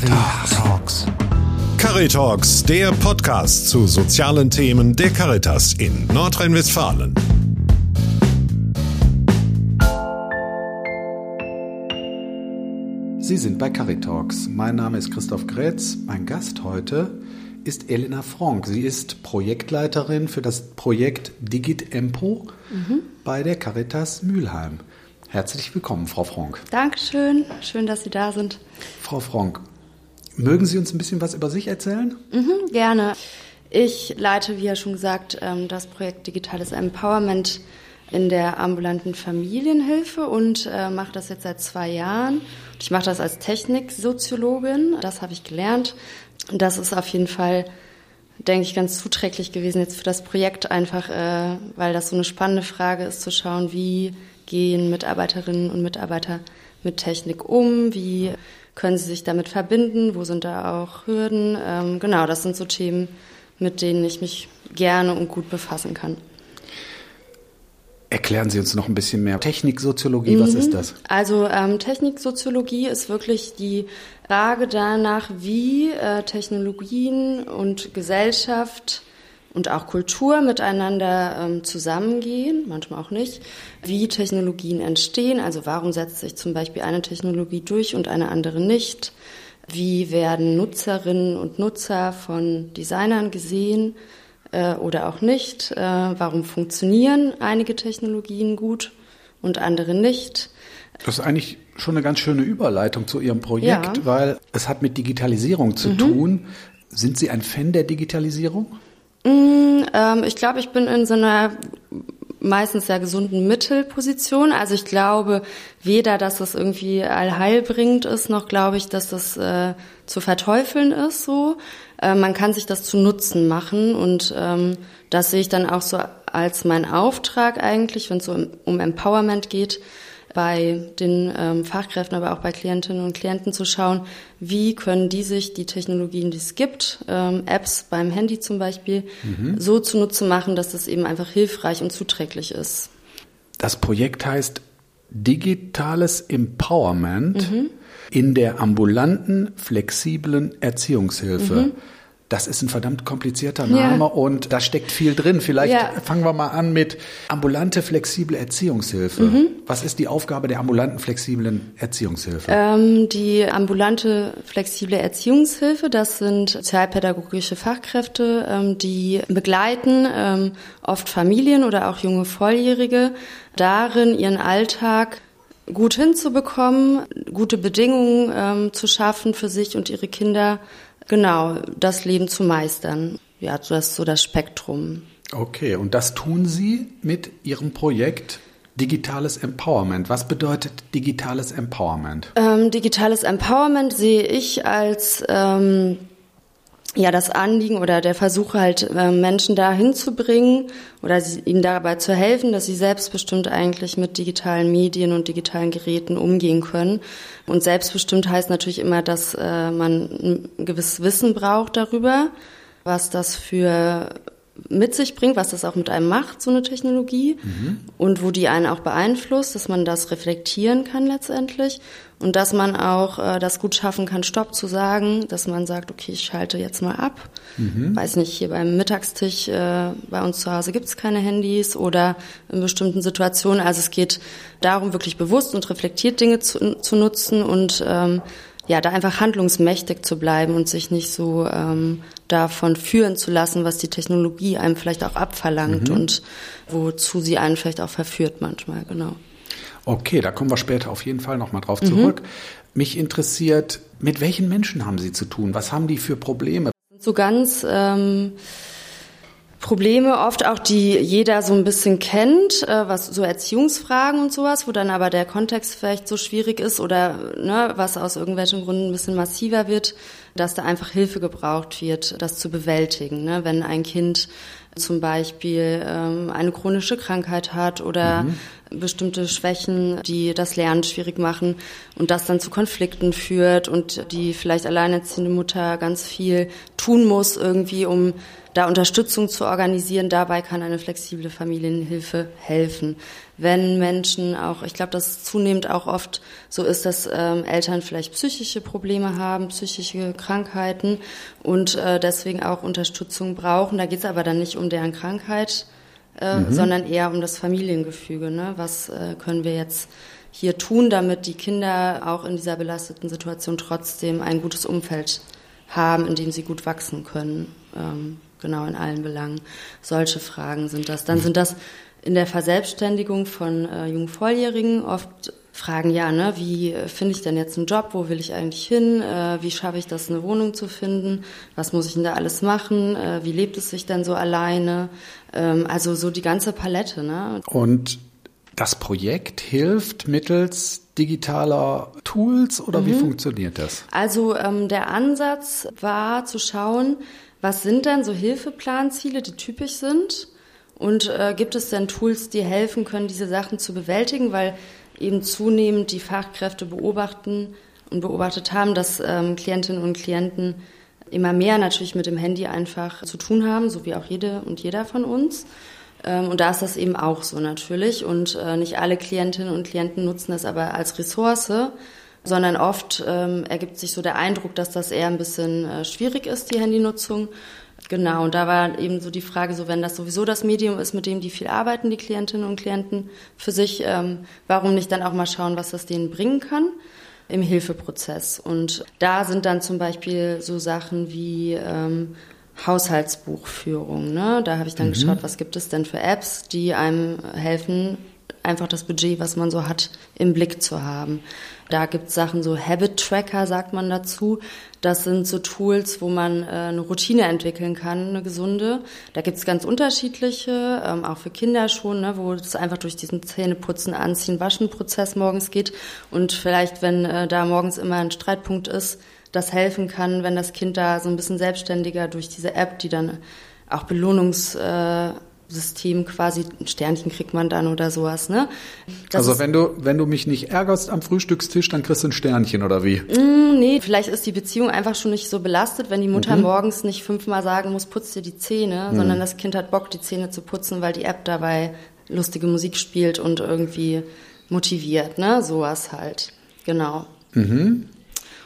Caritalks. Caritalks, der Podcast zu sozialen Themen der Caritas in Nordrhein-Westfalen. Sie sind bei Caritalks. Mein Name ist Christoph Grätz. Mein Gast heute ist Elena Frank. Sie ist Projektleiterin für das Projekt Digit Empo mhm. bei der Caritas Mülheim. Herzlich willkommen, Frau Frank. Dankeschön. Schön, dass Sie da sind. Frau Frank, mögen Sie uns ein bisschen was über sich erzählen? Mhm, gerne. Ich leite, wie ja schon gesagt, ähm, das Projekt Digitales Empowerment in der ambulanten Familienhilfe und äh, mache das jetzt seit zwei Jahren. Ich mache das als Techniksoziologin. Das habe ich gelernt. Das ist auf jeden Fall, denke ich, ganz zuträglich gewesen jetzt für das Projekt, einfach äh, weil das so eine spannende Frage ist, zu schauen, wie gehen Mitarbeiterinnen und Mitarbeiter mit Technik um, wie können sie sich damit verbinden, wo sind da auch Hürden. Ähm, genau, das sind so Themen, mit denen ich mich gerne und gut befassen kann. Erklären Sie uns noch ein bisschen mehr. Techniksoziologie, mhm. was ist das? Also ähm, Techniksoziologie ist wirklich die Frage danach, wie äh, Technologien und Gesellschaft und auch Kultur miteinander ähm, zusammengehen, manchmal auch nicht, wie Technologien entstehen, also warum setzt sich zum Beispiel eine Technologie durch und eine andere nicht, wie werden Nutzerinnen und Nutzer von Designern gesehen, äh, oder auch nicht? Äh, warum funktionieren einige Technologien gut und andere nicht? Das ist eigentlich schon eine ganz schöne Überleitung zu Ihrem Projekt, ja. weil es hat mit Digitalisierung zu mhm. tun. Sind Sie ein Fan der Digitalisierung? Mm, ähm, ich glaube, ich bin in so einer meistens sehr gesunden Mittelposition. Also ich glaube weder, dass das irgendwie allheilbringend ist, noch glaube ich, dass das äh, zu verteufeln ist so. Äh, man kann sich das zu Nutzen machen und ähm, das sehe ich dann auch so als mein Auftrag eigentlich, wenn es so um, um Empowerment geht, bei den ähm, Fachkräften, aber auch bei Klientinnen und Klienten zu schauen, wie können die sich die Technologien, die es gibt, ähm, Apps beim Handy zum Beispiel, mhm. so zunutze machen, dass das eben einfach hilfreich und zuträglich ist. Das Projekt heißt Digitales Empowerment. Mhm in der ambulanten, flexiblen Erziehungshilfe. Mhm. Das ist ein verdammt komplizierter Name ja. und da steckt viel drin. Vielleicht ja. fangen wir mal an mit ambulante, flexible Erziehungshilfe. Mhm. Was ist die Aufgabe der ambulanten, flexiblen Erziehungshilfe? Ähm, die ambulante, flexible Erziehungshilfe, das sind sozialpädagogische Fachkräfte, ähm, die begleiten ähm, oft Familien oder auch junge Volljährige darin, ihren Alltag gut hinzubekommen, gute Bedingungen ähm, zu schaffen für sich und ihre Kinder, genau, das Leben zu meistern. Ja, das ist so das Spektrum. Okay, und das tun Sie mit Ihrem Projekt Digitales Empowerment. Was bedeutet digitales Empowerment? Ähm, digitales Empowerment sehe ich als ähm, ja das Anliegen oder der Versuch halt äh, Menschen dahin zu bringen oder ihnen dabei zu helfen, dass sie selbstbestimmt eigentlich mit digitalen Medien und digitalen Geräten umgehen können. Und selbstbestimmt heißt natürlich immer, dass äh, man ein gewisses Wissen braucht darüber, was das für mit sich bringt, was das auch mit einem macht, so eine Technologie mhm. und wo die einen auch beeinflusst, dass man das reflektieren kann letztendlich und dass man auch äh, das gut schaffen kann, Stopp zu sagen, dass man sagt, okay, ich schalte jetzt mal ab. Mhm. Weiß nicht, hier beim Mittagstisch äh, bei uns zu Hause gibt es keine Handys oder in bestimmten Situationen. Also es geht darum, wirklich bewusst und reflektiert Dinge zu, zu nutzen und ähm, ja, da einfach handlungsmächtig zu bleiben und sich nicht so ähm, davon führen zu lassen, was die Technologie einem vielleicht auch abverlangt mhm. und wozu sie einen vielleicht auch verführt manchmal, genau. Okay, da kommen wir später auf jeden Fall nochmal drauf mhm. zurück. Mich interessiert, mit welchen Menschen haben Sie zu tun? Was haben die für Probleme? So ganz ähm, Probleme oft auch, die jeder so ein bisschen kennt, äh, was so Erziehungsfragen und sowas, wo dann aber der Kontext vielleicht so schwierig ist oder ne, was aus irgendwelchen Gründen ein bisschen massiver wird, dass da einfach Hilfe gebraucht wird, das zu bewältigen. Ne? Wenn ein Kind zum Beispiel ähm, eine chronische Krankheit hat oder mhm. bestimmte Schwächen, die das Lernen schwierig machen und das dann zu Konflikten führt und die vielleicht alleinerziehende Mutter ganz viel tun muss irgendwie, um da Unterstützung zu organisieren. Dabei kann eine flexible Familienhilfe helfen. Wenn Menschen auch, ich glaube, dass zunehmend auch oft so ist, dass ähm, Eltern vielleicht psychische Probleme haben, psychische Krankheiten und äh, deswegen auch Unterstützung brauchen. Da geht es aber dann nicht um deren Krankheit, äh, mhm. sondern eher um das Familiengefüge. Ne? Was äh, können wir jetzt hier tun, damit die Kinder auch in dieser belasteten Situation trotzdem ein gutes Umfeld haben, in dem sie gut wachsen können. Ähm, genau in allen Belangen. Solche Fragen sind das. Dann sind das in der Verselbstständigung von äh, jungen Volljährigen oft Fragen, ja, ne, wie äh, finde ich denn jetzt einen Job, wo will ich eigentlich hin, äh, wie schaffe ich das, eine Wohnung zu finden, was muss ich denn da alles machen, äh, wie lebt es sich denn so alleine, ähm, also so die ganze Palette. Ne? Und das Projekt hilft mittels digitaler Tools oder mhm. wie funktioniert das? Also ähm, der Ansatz war zu schauen, was sind denn so Hilfeplanziele, die typisch sind? Und äh, gibt es denn Tools, die helfen können, diese Sachen zu bewältigen? Weil eben zunehmend die Fachkräfte beobachten und beobachtet haben, dass ähm, Klientinnen und Klienten immer mehr natürlich mit dem Handy einfach zu tun haben, so wie auch jede und jeder von uns. Ähm, und da ist das eben auch so natürlich. Und äh, nicht alle Klientinnen und Klienten nutzen das aber als Ressource, sondern oft ähm, ergibt sich so der Eindruck, dass das eher ein bisschen äh, schwierig ist, die Handynutzung. Genau, und da war eben so die Frage, so wenn das sowieso das Medium ist, mit dem die viel arbeiten, die Klientinnen und Klienten für sich, ähm, warum nicht dann auch mal schauen, was das denen bringen kann im Hilfeprozess. Und da sind dann zum Beispiel so Sachen wie ähm, Haushaltsbuchführung. Ne? Da habe ich dann mhm. geschaut, was gibt es denn für Apps, die einem helfen, einfach das Budget, was man so hat, im Blick zu haben. Da gibt es Sachen, so Habit Tracker sagt man dazu. Das sind so Tools, wo man äh, eine Routine entwickeln kann, eine gesunde. Da gibt es ganz unterschiedliche, ähm, auch für Kinder schon, ne, wo es einfach durch diesen Zähneputzen, Anziehen, Waschen-Prozess morgens geht. Und vielleicht, wenn äh, da morgens immer ein Streitpunkt ist, das helfen kann, wenn das Kind da so ein bisschen selbstständiger durch diese App, die dann auch Belohnungssystem quasi, ein Sternchen kriegt man dann oder sowas, ne? Das also wenn du, wenn du mich nicht ärgerst am Frühstückstisch, dann kriegst du ein Sternchen oder wie? Mm, nee, vielleicht ist die Beziehung einfach schon nicht so belastet, wenn die Mutter mhm. morgens nicht fünfmal sagen muss, putz dir die Zähne, mhm. sondern das Kind hat Bock, die Zähne zu putzen, weil die App dabei lustige Musik spielt und irgendwie motiviert, ne? Sowas halt. Genau. Mhm.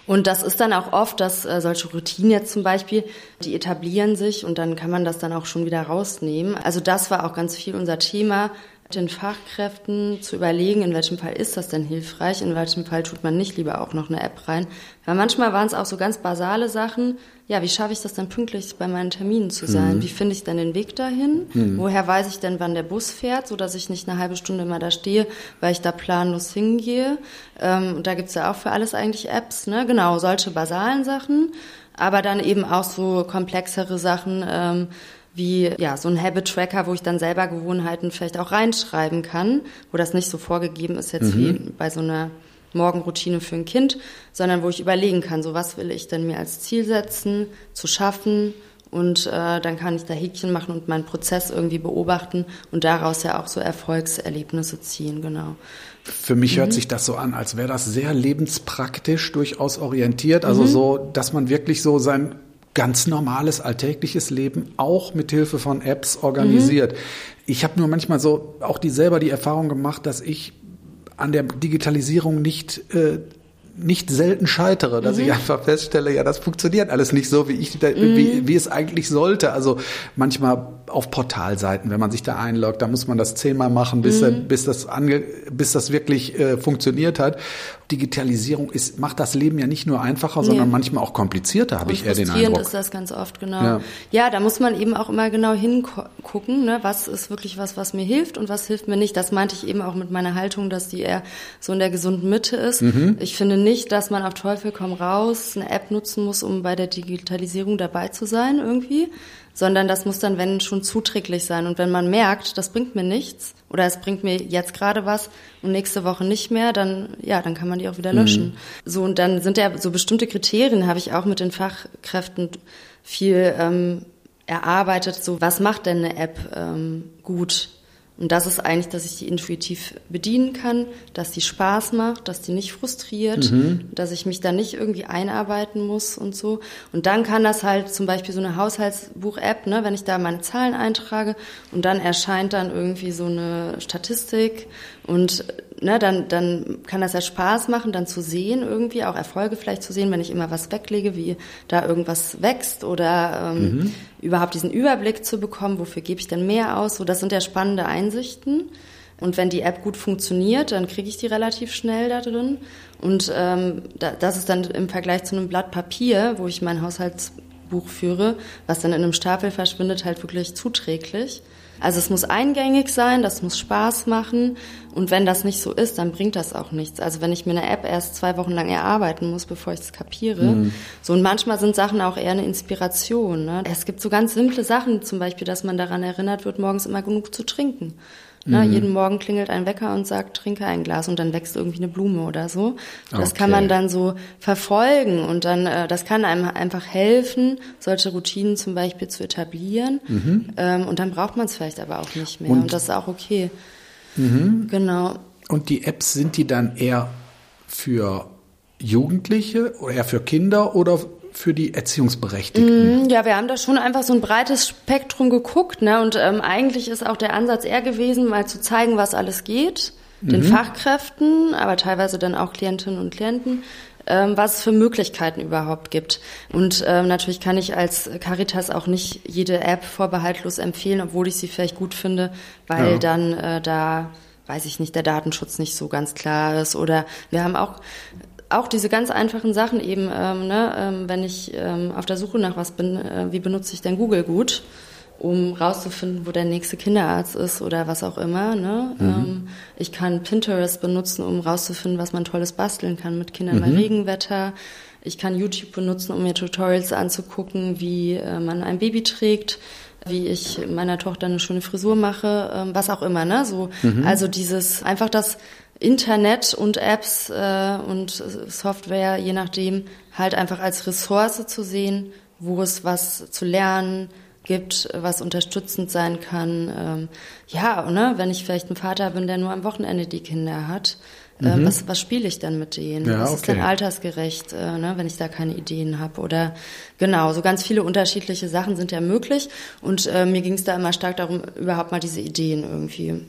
Und das ist dann auch oft, dass äh, solche Routinen jetzt zum Beispiel, die etablieren sich und dann kann man das dann auch schon wieder rausnehmen. Also das war auch ganz viel unser Thema, den Fachkräften zu überlegen, in welchem Fall ist das denn hilfreich, in welchem Fall tut man nicht lieber auch noch eine App rein. Weil manchmal waren es auch so ganz basale Sachen. Ja, wie schaffe ich das denn pünktlich bei meinen Terminen zu sein? Mhm. Wie finde ich denn den Weg dahin? Mhm. Woher weiß ich denn, wann der Bus fährt, so dass ich nicht eine halbe Stunde immer da stehe, weil ich da planlos hingehe? Ähm, und da gibt's ja auch für alles eigentlich Apps, ne? Genau, solche basalen Sachen, aber dann eben auch so komplexere Sachen. Ähm, wie ja so ein Habit Tracker, wo ich dann selber Gewohnheiten vielleicht auch reinschreiben kann, wo das nicht so vorgegeben ist jetzt mhm. wie bei so einer Morgenroutine für ein Kind, sondern wo ich überlegen kann, so was will ich denn mir als Ziel setzen, zu schaffen und äh, dann kann ich da Häkchen machen und meinen Prozess irgendwie beobachten und daraus ja auch so Erfolgserlebnisse ziehen, genau. Für mich mhm. hört sich das so an, als wäre das sehr lebenspraktisch durchaus orientiert, also mhm. so, dass man wirklich so sein ganz normales alltägliches Leben auch mit Hilfe von Apps organisiert. Mhm. Ich habe nur manchmal so auch die selber die Erfahrung gemacht, dass ich an der Digitalisierung nicht äh, nicht selten scheitere, dass mhm. ich einfach feststelle, ja, das funktioniert alles nicht so, wie ich, mhm. wie, wie es eigentlich sollte. Also manchmal auf Portalseiten, wenn man sich da einloggt, da muss man das zehnmal machen, bis, mhm. bis das ange, bis das wirklich äh, funktioniert hat. Digitalisierung ist, macht das Leben ja nicht nur einfacher, nee. sondern manchmal auch komplizierter, habe ich eher den Eindruck. ist das ganz oft, genau. Ja. ja. da muss man eben auch immer genau hingucken, ne, was ist wirklich was, was mir hilft und was hilft mir nicht. Das meinte ich eben auch mit meiner Haltung, dass die eher so in der gesunden Mitte ist. Mhm. Ich finde nicht, dass man auf Teufel komm raus eine App nutzen muss, um bei der Digitalisierung dabei zu sein irgendwie, sondern das muss dann, wenn schon zuträglich sein. Und wenn man merkt, das bringt mir nichts oder es bringt mir jetzt gerade was und nächste Woche nicht mehr, dann ja, dann kann man die auch wieder löschen. Mhm. So und dann sind ja so bestimmte Kriterien, habe ich auch mit den Fachkräften viel ähm, erarbeitet. So was macht denn eine App ähm, gut? Und das ist eigentlich, dass ich die intuitiv bedienen kann, dass die Spaß macht, dass die nicht frustriert, mhm. dass ich mich da nicht irgendwie einarbeiten muss und so. Und dann kann das halt zum Beispiel so eine Haushaltsbuch-App, ne, wenn ich da meine Zahlen eintrage und dann erscheint dann irgendwie so eine Statistik und ne, dann, dann kann das ja Spaß machen, dann zu sehen irgendwie, auch Erfolge vielleicht zu sehen, wenn ich immer was weglege, wie da irgendwas wächst oder ähm, mhm. überhaupt diesen Überblick zu bekommen, wofür gebe ich denn mehr aus. So, das sind ja spannende Einsichten. Und wenn die App gut funktioniert, dann kriege ich die relativ schnell da drin. Und ähm, da, das ist dann im Vergleich zu einem Blatt Papier, wo ich mein Haushaltsbuch führe, was dann in einem Stapel verschwindet, halt wirklich zuträglich. Also es muss eingängig sein, das muss Spaß machen. Und wenn das nicht so ist, dann bringt das auch nichts. Also wenn ich mir eine App erst zwei Wochen lang erarbeiten muss, bevor ich es kapiere. Mhm. So und manchmal sind Sachen auch eher eine Inspiration. Ne? Es gibt so ganz simple Sachen, zum Beispiel, dass man daran erinnert wird, morgens immer genug zu trinken. Ne, mhm. jeden Morgen klingelt ein Wecker und sagt, trinke ein Glas und dann wächst irgendwie eine Blume oder so. Das okay. kann man dann so verfolgen und dann, äh, das kann einem einfach helfen, solche Routinen zum Beispiel zu etablieren. Mhm. Ähm, und dann braucht man es vielleicht aber auch nicht mehr und, und das ist auch okay. Mhm. Genau. Und die Apps, sind die dann eher für Jugendliche oder eher für Kinder oder für die Erziehungsberechtigten? Mm, ja, wir haben da schon einfach so ein breites Spektrum geguckt, ne? Und ähm, eigentlich ist auch der Ansatz eher gewesen, mal zu zeigen, was alles geht, den mhm. Fachkräften, aber teilweise dann auch Klientinnen und Klienten, ähm, was es für Möglichkeiten überhaupt gibt. Und ähm, natürlich kann ich als Caritas auch nicht jede App vorbehaltlos empfehlen, obwohl ich sie vielleicht gut finde, weil ja. dann äh, da weiß ich nicht, der Datenschutz nicht so ganz klar ist. Oder wir haben auch auch diese ganz einfachen Sachen eben, ähm, ne, ähm, wenn ich ähm, auf der Suche nach was bin, äh, wie benutze ich denn Google gut, um rauszufinden, wo der nächste Kinderarzt ist oder was auch immer. Ne? Mhm. Ähm, ich kann Pinterest benutzen, um rauszufinden, was man tolles basteln kann mit Kindern mhm. bei Regenwetter. Ich kann YouTube benutzen, um mir Tutorials anzugucken, wie äh, man ein Baby trägt wie ich meiner Tochter eine schöne Frisur mache, ähm, was auch immer, ne? So, mhm. also dieses einfach das Internet und Apps äh, und Software, je nachdem, halt einfach als Ressource zu sehen, wo es was zu lernen gibt, was unterstützend sein kann. Ähm, ja, ne, wenn ich vielleicht ein Vater bin, der nur am Wochenende die Kinder hat, äh, mhm. was, was spiele ich dann mit denen? Ja, was okay. ist denn altersgerecht, äh, ne, wenn ich da keine Ideen habe? Oder genau, so ganz viele unterschiedliche Sachen sind ja möglich. Und äh, mir ging es da immer stark darum, überhaupt mal diese Ideen irgendwie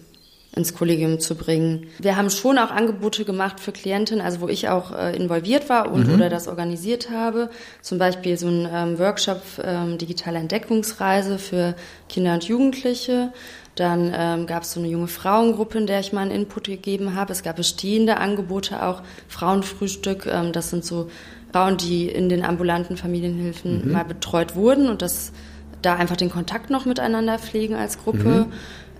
ins Kollegium zu bringen. Wir haben schon auch Angebote gemacht für Klientinnen, also wo ich auch äh, involviert war und mhm. oder das organisiert habe. Zum Beispiel so ein ähm, Workshop ähm, digitale Entdeckungsreise für Kinder und Jugendliche. Dann ähm, gab es so eine junge Frauengruppe, in der ich mal einen Input gegeben habe. Es gab bestehende Angebote auch, Frauenfrühstück. Ähm, das sind so Frauen, die in den ambulanten Familienhilfen mhm. mal betreut wurden und das da einfach den Kontakt noch miteinander pflegen als Gruppe. Mhm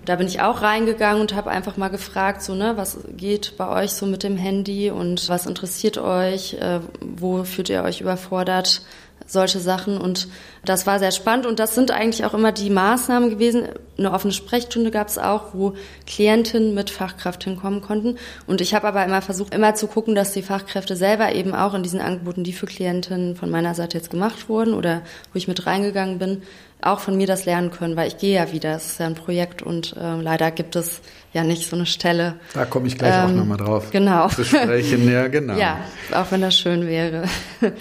da bin ich auch reingegangen und habe einfach mal gefragt, so ne, was geht bei euch so mit dem Handy und was interessiert euch, äh, wo fühlt ihr euch überfordert, solche Sachen und das war sehr spannend und das sind eigentlich auch immer die Maßnahmen gewesen. Eine offene Sprechstunde gab es auch, wo Klientinnen mit Fachkraft hinkommen konnten und ich habe aber immer versucht, immer zu gucken, dass die Fachkräfte selber eben auch in diesen Angeboten, die für Klientinnen von meiner Seite jetzt gemacht wurden oder wo ich mit reingegangen bin, auch von mir das lernen können, weil ich gehe ja wieder. Es ist ja ein Projekt und äh, leider gibt es ja nicht so eine Stelle. Da komme ich gleich ähm, auch nochmal drauf. Genau. Zu sprechen, ja, genau. Ja, auch wenn das schön wäre.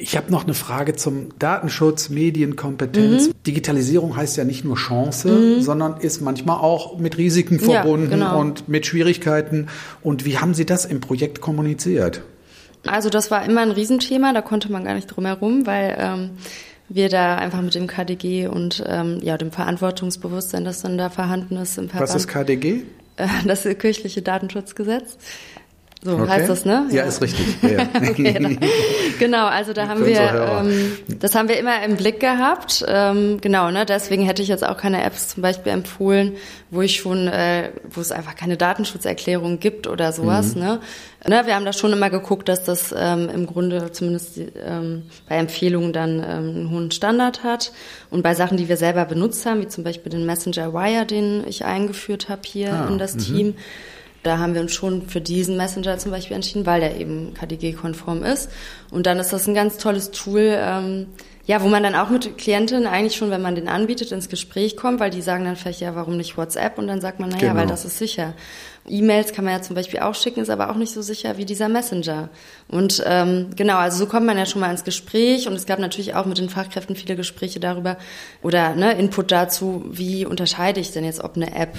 Ich habe noch eine Frage zum Datenschutz, Medienkompetenz. Mhm. Digitalisierung heißt ja nicht nur Chance, mhm. sondern ist manchmal auch mit Risiken verbunden ja, genau. und mit Schwierigkeiten. Und wie haben Sie das im Projekt kommuniziert? Also das war immer ein Riesenthema, da konnte man gar nicht drum herum, weil ähm, wir da einfach mit dem KDG und ähm, ja dem Verantwortungsbewusstsein, das dann da vorhanden ist im Verband. Was ist KDG? Äh, das kirchliche Datenschutzgesetz. So okay. heißt das, ne? Ja, ja. ist richtig. Ja. okay, genau, also da haben wir, ähm, das haben wir immer im Blick gehabt. Ähm, genau, ne? Deswegen hätte ich jetzt auch keine Apps zum Beispiel empfohlen, wo ich schon, äh, wo es einfach keine Datenschutzerklärung gibt oder sowas. Mhm. Ne? Ne, wir haben da schon immer geguckt, dass das ähm, im Grunde zumindest ähm, bei Empfehlungen dann ähm, einen hohen Standard hat. Und bei Sachen, die wir selber benutzt haben, wie zum Beispiel den Messenger Wire, den ich eingeführt habe hier ah, in das -hmm. Team, da haben wir uns schon für diesen Messenger zum Beispiel entschieden, weil der eben KDG-konform ist. Und dann ist das ein ganz tolles Tool, ähm, Ja, wo man dann auch mit Klientinnen eigentlich schon, wenn man den anbietet, ins Gespräch kommt, weil die sagen dann vielleicht, ja, warum nicht WhatsApp? Und dann sagt man, naja, genau. weil das ist sicher. E-Mails kann man ja zum Beispiel auch schicken, ist aber auch nicht so sicher wie dieser Messenger. Und ähm, genau, also so kommt man ja schon mal ins Gespräch und es gab natürlich auch mit den Fachkräften viele Gespräche darüber oder ne, Input dazu, wie unterscheide ich denn jetzt, ob eine App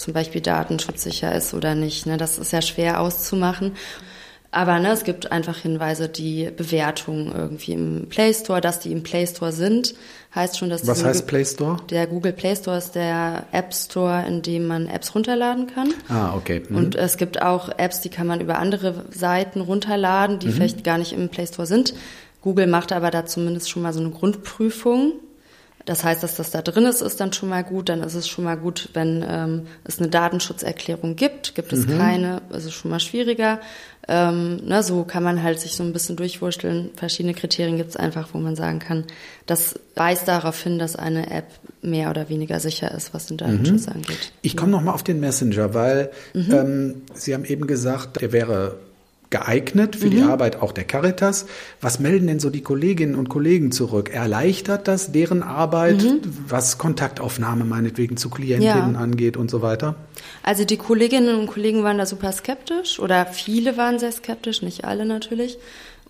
zum Beispiel datenschutzsicher ist oder nicht. Ne? Das ist ja schwer auszumachen. Aber ne, es gibt einfach Hinweise, die Bewertungen irgendwie im Play Store, dass die im Play Store sind, heißt schon, dass Was heißt Play Store? Der Google Play Store ist der App Store, in dem man Apps runterladen kann. Ah, okay. Mhm. Und es gibt auch Apps, die kann man über andere Seiten runterladen, die mhm. vielleicht gar nicht im Play Store sind. Google macht aber da zumindest schon mal so eine Grundprüfung das heißt, dass das da drin ist, ist dann schon mal gut. Dann ist es schon mal gut, wenn ähm, es eine Datenschutzerklärung gibt. Gibt es mhm. keine, ist es schon mal schwieriger. Ähm, ne, so kann man halt sich so ein bisschen durchwurschteln. Verschiedene Kriterien gibt es einfach, wo man sagen kann, das weist darauf hin, dass eine App mehr oder weniger sicher ist, was den Datenschutz mhm. angeht. Ich komme noch mal auf den Messenger, weil mhm. ähm, Sie haben eben gesagt, der wäre geeignet für mhm. die Arbeit auch der Caritas. Was melden denn so die Kolleginnen und Kollegen zurück? Erleichtert das deren Arbeit, mhm. was Kontaktaufnahme meinetwegen zu Klientinnen ja. angeht und so weiter? Also die Kolleginnen und Kollegen waren da super skeptisch oder viele waren sehr skeptisch, nicht alle natürlich.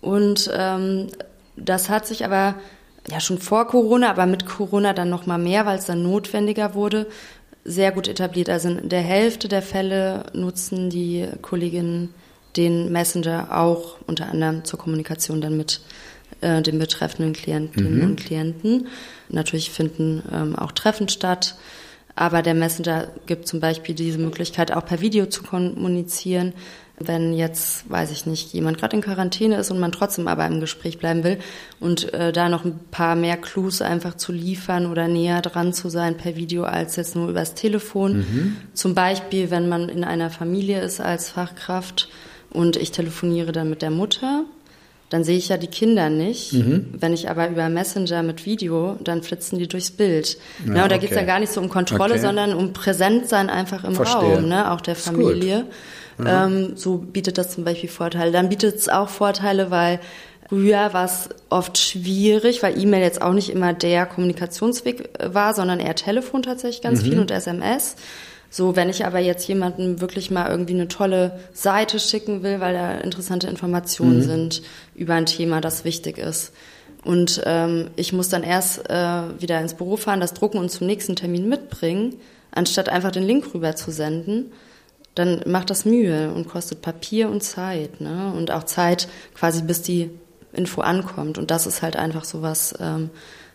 Und ähm, das hat sich aber ja schon vor Corona, aber mit Corona dann noch mal mehr, weil es dann notwendiger wurde, sehr gut etabliert. Also in der Hälfte der Fälle nutzen die Kolleginnen den Messenger auch unter anderem zur Kommunikation dann mit äh, den betreffenden Klientinnen mhm. und Klienten. Natürlich finden ähm, auch Treffen statt, aber der Messenger gibt zum Beispiel diese Möglichkeit, auch per Video zu kommunizieren. Wenn jetzt, weiß ich nicht, jemand gerade in Quarantäne ist und man trotzdem aber im Gespräch bleiben will und äh, da noch ein paar mehr Clues einfach zu liefern oder näher dran zu sein per Video als jetzt nur übers Telefon. Mhm. Zum Beispiel, wenn man in einer Familie ist als Fachkraft und ich telefoniere dann mit der Mutter, dann sehe ich ja die Kinder nicht. Mhm. Wenn ich aber über Messenger mit Video, dann flitzen die durchs Bild. Ja, ne, und da okay. geht's ja gar nicht so um Kontrolle, okay. sondern um Präsentsein einfach im Verstehe. Raum, ne? auch der Familie. Ja. Ähm, so bietet das zum Beispiel Vorteile. Dann bietet es auch Vorteile, weil Früher war es oft schwierig, weil E-Mail jetzt auch nicht immer der Kommunikationsweg war, sondern eher Telefon tatsächlich ganz mhm. viel und SMS. So, wenn ich aber jetzt jemandem wirklich mal irgendwie eine tolle Seite schicken will, weil da interessante Informationen mhm. sind über ein Thema, das wichtig ist. Und ähm, ich muss dann erst äh, wieder ins Büro fahren, das drucken und zum nächsten Termin mitbringen, anstatt einfach den Link rüber zu senden, dann macht das Mühe und kostet Papier und Zeit. Ne? Und auch Zeit quasi, bis die Info ankommt. Und das ist halt einfach so was, ähm,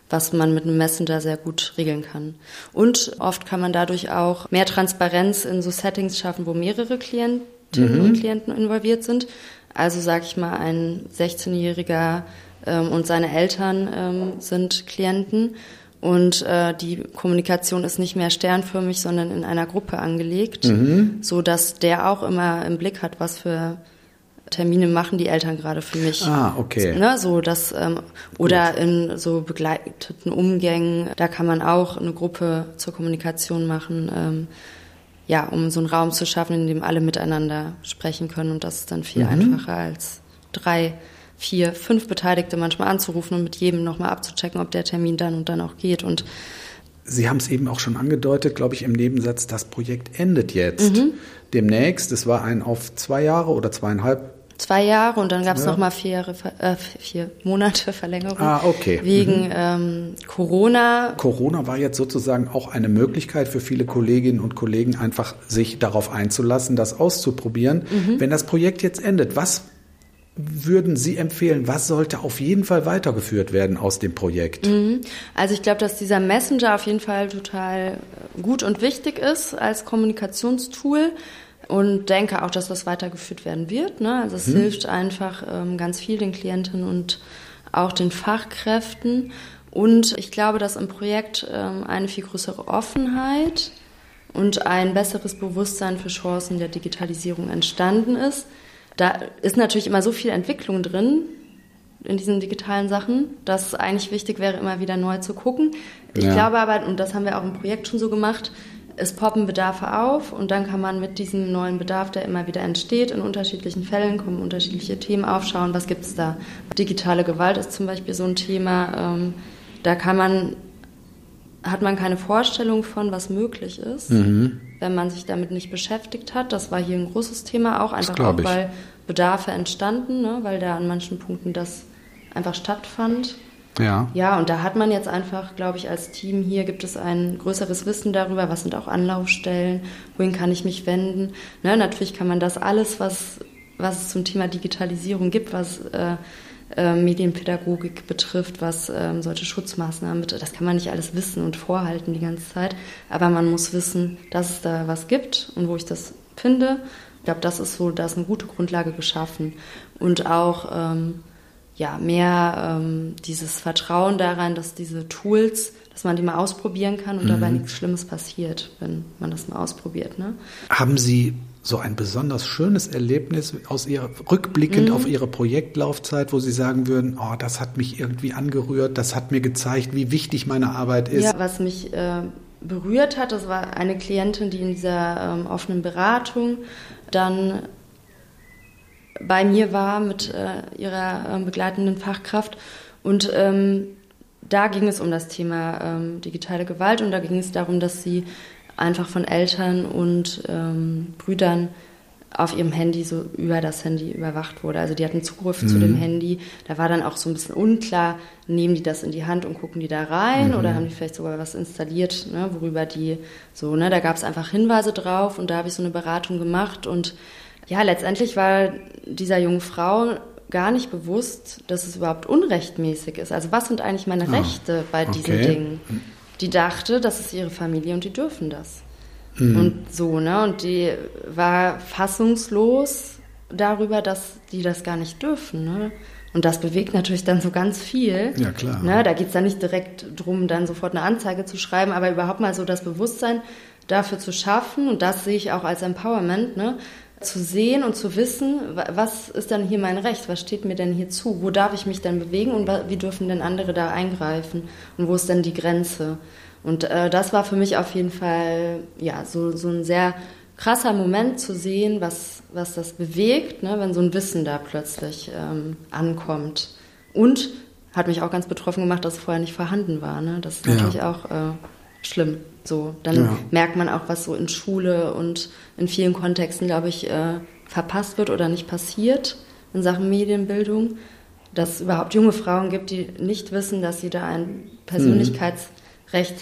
was man mit einem Messenger sehr gut regeln kann. Und oft kann man dadurch auch mehr Transparenz in so Settings schaffen, wo mehrere Klientinnen mhm. und Klienten involviert sind. Also sage ich mal, ein 16-Jähriger ähm, und seine Eltern ähm, sind Klienten und äh, die Kommunikation ist nicht mehr sternförmig, sondern in einer Gruppe angelegt, mhm. so dass der auch immer im Blick hat, was für Termine machen die Eltern gerade für mich. Ah, okay. Ne, so das ähm, oder in so begleiteten Umgängen, da kann man auch eine Gruppe zur Kommunikation machen, ähm, ja, um so einen Raum zu schaffen, in dem alle miteinander sprechen können und das ist dann viel mhm. einfacher als drei, vier, fünf Beteiligte manchmal anzurufen und mit jedem nochmal abzuchecken, ob der Termin dann und dann auch geht und Sie haben es eben auch schon angedeutet, glaube ich, im Nebensatz, das Projekt endet jetzt. Mhm. Demnächst, es war ein auf zwei Jahre oder zweieinhalb zwei Jahre und dann gab es ja. noch mal vier, Jahre, äh, vier Monate Verlängerung. Ah, okay. Wegen mhm. ähm, Corona. Corona war jetzt sozusagen auch eine Möglichkeit für viele Kolleginnen und Kollegen, einfach sich darauf einzulassen, das auszuprobieren. Mhm. Wenn das Projekt jetzt endet, was würden Sie empfehlen, was sollte auf jeden Fall weitergeführt werden aus dem Projekt? Mhm. Also ich glaube, dass dieser Messenger auf jeden Fall total gut und wichtig ist als Kommunikationstool und denke auch, dass das weitergeführt werden wird. Ne? Also es mhm. hilft einfach ähm, ganz viel den Klienten und auch den Fachkräften. Und ich glaube, dass im Projekt ähm, eine viel größere Offenheit und ein besseres Bewusstsein für Chancen der Digitalisierung entstanden ist. Da ist natürlich immer so viel Entwicklung drin in diesen digitalen Sachen, dass es eigentlich wichtig wäre, immer wieder neu zu gucken. Ich ja. glaube aber, und das haben wir auch im Projekt schon so gemacht, es poppen Bedarfe auf und dann kann man mit diesem neuen Bedarf, der immer wieder entsteht, in unterschiedlichen Fällen kommen unterschiedliche Themen aufschauen, was gibt es da. Digitale Gewalt ist zum Beispiel so ein Thema, ähm, da kann man, hat man keine Vorstellung von, was möglich ist, mhm. wenn man sich damit nicht beschäftigt hat. Das war hier ein großes Thema auch, einfach auch, weil Bedarfe entstanden, ne, weil da an manchen Punkten das einfach stattfand. Ja. Ja, und da hat man jetzt einfach, glaube ich, als Team hier gibt es ein größeres Wissen darüber, was sind auch Anlaufstellen, wohin kann ich mich wenden. Ne, natürlich kann man das alles, was, was es zum Thema Digitalisierung gibt, was äh, äh, Medienpädagogik betrifft, was ähm, solche Schutzmaßnahmen betrifft, das kann man nicht alles wissen und vorhalten die ganze Zeit. Aber man muss wissen, dass es da was gibt und wo ich das finde. Ich glaube, das ist so, da ist eine gute Grundlage geschaffen. Und auch ähm, ja, mehr ähm, dieses Vertrauen daran, dass diese Tools, dass man die mal ausprobieren kann und mhm. dabei nichts Schlimmes passiert, wenn man das mal ausprobiert. Ne? Haben Sie so ein besonders schönes Erlebnis aus Ihrer, rückblickend mhm. auf Ihre Projektlaufzeit, wo Sie sagen würden, oh, das hat mich irgendwie angerührt, das hat mir gezeigt, wie wichtig meine Arbeit ist? Ja, was mich äh, berührt hat, das war eine Klientin, die in dieser ähm, offenen Beratung dann bei mir war mit äh, ihrer äh, begleitenden Fachkraft. Und ähm, da ging es um das Thema ähm, digitale Gewalt und da ging es darum, dass sie einfach von Eltern und ähm, Brüdern auf ihrem Handy so über das Handy überwacht wurde. Also die hatten Zugriff mhm. zu dem Handy. Da war dann auch so ein bisschen unklar, nehmen die das in die Hand und gucken die da rein mhm. oder haben die vielleicht sogar was installiert, ne, worüber die so, ne, da gab es einfach Hinweise drauf und da habe ich so eine Beratung gemacht und ja, letztendlich war dieser jungen Frau gar nicht bewusst, dass es überhaupt unrechtmäßig ist. Also was sind eigentlich meine ah, Rechte bei diesen okay. Dingen? Die dachte, das ist ihre Familie und die dürfen das. Mhm. Und so, ne? Und die war fassungslos darüber, dass die das gar nicht dürfen, ne? Und das bewegt natürlich dann so ganz viel. Ja, klar. Ne? Da geht es dann nicht direkt drum, dann sofort eine Anzeige zu schreiben, aber überhaupt mal so das Bewusstsein dafür zu schaffen. Und das sehe ich auch als Empowerment, ne? Zu sehen und zu wissen, was ist dann hier mein Recht, was steht mir denn hier zu, wo darf ich mich denn bewegen und wie dürfen denn andere da eingreifen und wo ist denn die Grenze. Und äh, das war für mich auf jeden Fall ja so, so ein sehr krasser Moment zu sehen, was, was das bewegt, ne, wenn so ein Wissen da plötzlich ähm, ankommt. Und hat mich auch ganz betroffen gemacht, dass es vorher nicht vorhanden war. Ne? Das ist ja. natürlich auch äh, schlimm. So, dann ja. merkt man auch, was so in Schule und in vielen Kontexten, glaube ich, äh, verpasst wird oder nicht passiert in Sachen Medienbildung. Dass es überhaupt junge Frauen gibt, die nicht wissen, dass sie da ein Persönlichkeitsrecht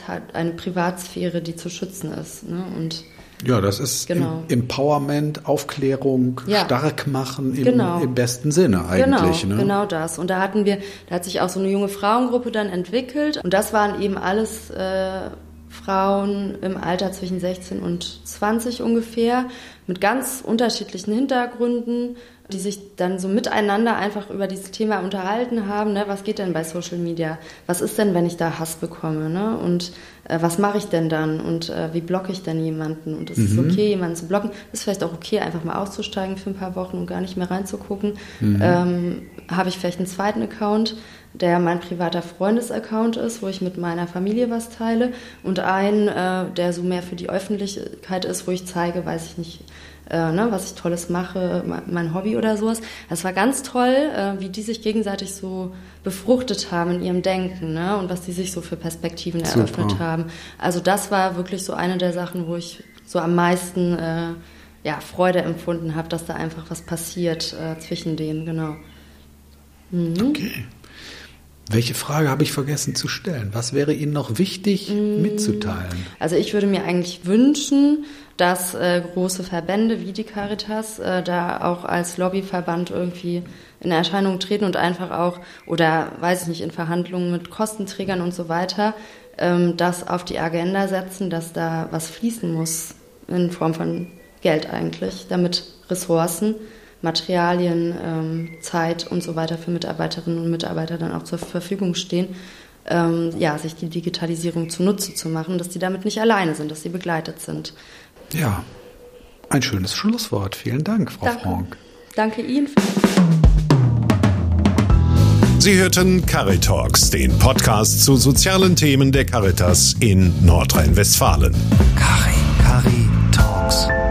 mhm. hat, eine Privatsphäre, die zu schützen ist. Ne? Und ja, das ist genau. Empowerment, Aufklärung, ja. stark machen im, genau. im, besten Sinne eigentlich. Genau, ne? genau das. Und da hatten wir, da hat sich auch so eine junge Frauengruppe dann entwickelt. Und das waren eben alles äh, Frauen im Alter zwischen 16 und 20 ungefähr, mit ganz unterschiedlichen Hintergründen, die sich dann so miteinander einfach über dieses Thema unterhalten haben. Ne? Was geht denn bei Social Media? Was ist denn, wenn ich da Hass bekomme? Ne? Und äh, was mache ich denn dann? Und äh, wie blocke ich denn jemanden? Und es mhm. ist okay, jemanden zu blocken. Ist vielleicht auch okay, einfach mal auszusteigen für ein paar Wochen und gar nicht mehr reinzugucken. Mhm. Ähm, Habe ich vielleicht einen zweiten Account? Der mein privater Freundesaccount ist, wo ich mit meiner Familie was teile und einen, äh, der so mehr für die Öffentlichkeit ist, wo ich zeige, weiß ich nicht, äh, ne, was ich Tolles mache, mein Hobby oder sowas. Das war ganz toll, äh, wie die sich gegenseitig so befruchtet haben in ihrem Denken ne, und was die sich so für Perspektiven Super. eröffnet haben. Also das war wirklich so eine der Sachen, wo ich so am meisten äh, ja, Freude empfunden habe, dass da einfach was passiert äh, zwischen denen, genau. Mhm. Okay. Welche Frage habe ich vergessen zu stellen? Was wäre Ihnen noch wichtig mm. mitzuteilen? Also ich würde mir eigentlich wünschen, dass äh, große Verbände wie die Caritas äh, da auch als Lobbyverband irgendwie in Erscheinung treten und einfach auch, oder weiß ich nicht, in Verhandlungen mit Kostenträgern und so weiter, ähm, das auf die Agenda setzen, dass da was fließen muss in Form von Geld eigentlich, damit Ressourcen Materialien, ähm, Zeit und so weiter für Mitarbeiterinnen und Mitarbeiter dann auch zur Verfügung stehen, ähm, ja, sich die Digitalisierung zunutze zu machen, dass die damit nicht alleine sind, dass sie begleitet sind. Ja, ein schönes Schlusswort. Vielen Dank, Frau Danke. Frank. Danke Ihnen. Sie hörten Caritalks, den Podcast zu sozialen Themen der Caritas in Nordrhein-Westfalen. Caritas. Cari Talks.